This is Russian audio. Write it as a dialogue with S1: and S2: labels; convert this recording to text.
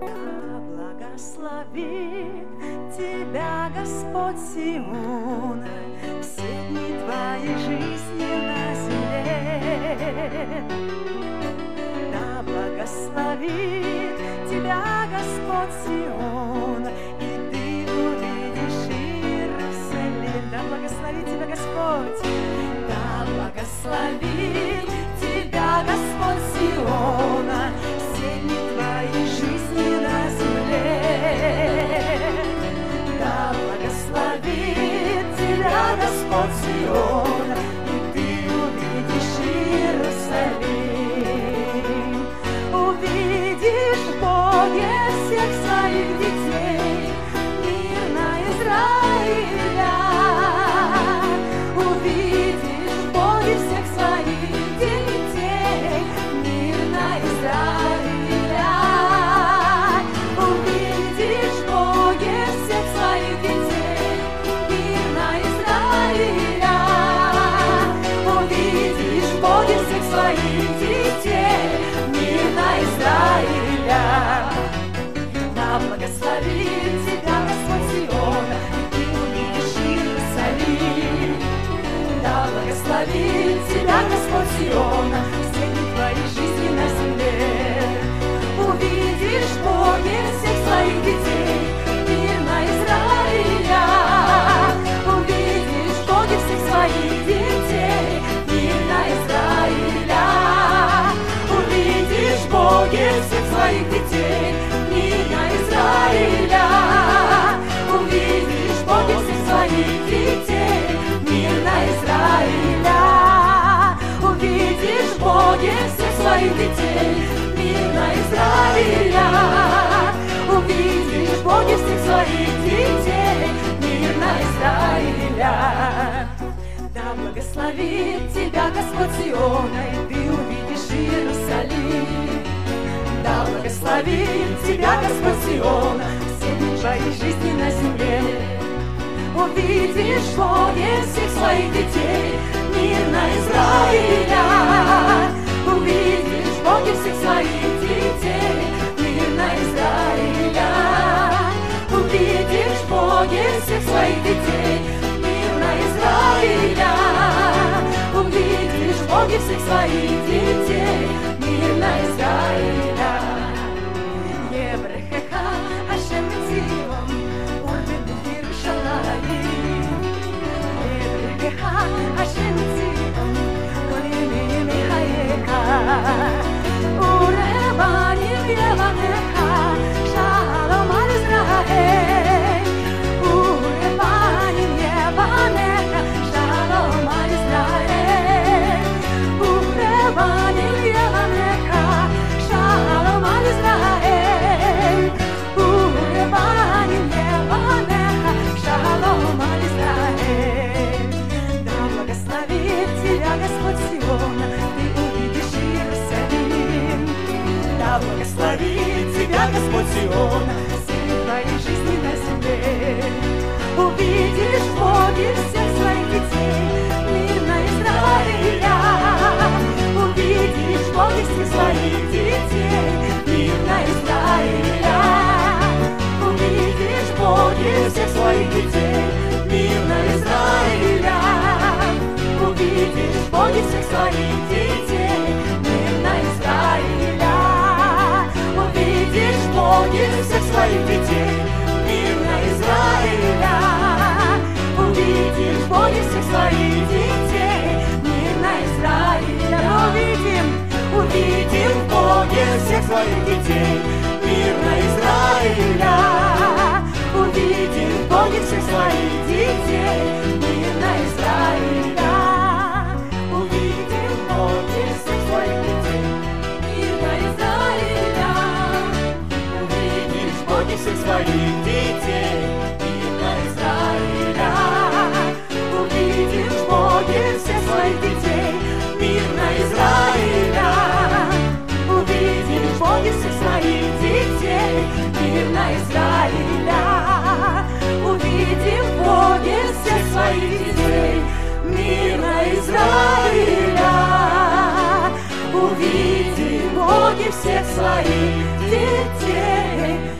S1: Да благословит тебя Господь Сиона, все дни твоей жизни на земле. Да благословит тебя Господь Сиона, и ты увидишь Иерусалим. Да благословит тебя Господь, да благословит Господь Сиона, и ты увидишь Иерусалим. Увидишь в Боге всех своих детей, Боге всех своих детей, мир на Израиля. Увидишь в Боге всех своих детей, мир на Израиля. Да благословит тебя Господь Сиона, и ты увидишь Иерусалим. Да благословит тебя Господь Сиона, все дни твоей жизни на земле. Увидишь в Боге всех своих детей, всех своих детей, мир на благословит тебя Господь Сиона, все твоей жизни на земле. Увидишь в Боге всех своих детей, мир на Израиля. Увидишь в Боге всех своих детей, мир на Израиля. Увидишь в Боге всех своих детей, мир на Израиля. Увидишь в Боге всех своих всех своих детей, мир на Израиля. Увидишь в Боге всех своих детей, мир на Израиля. Увидишь в Боге всех своих детей, мир на Израиля. Увидим в Боге всех своих детей, мир на Израиля. увидим боги всех своих детей.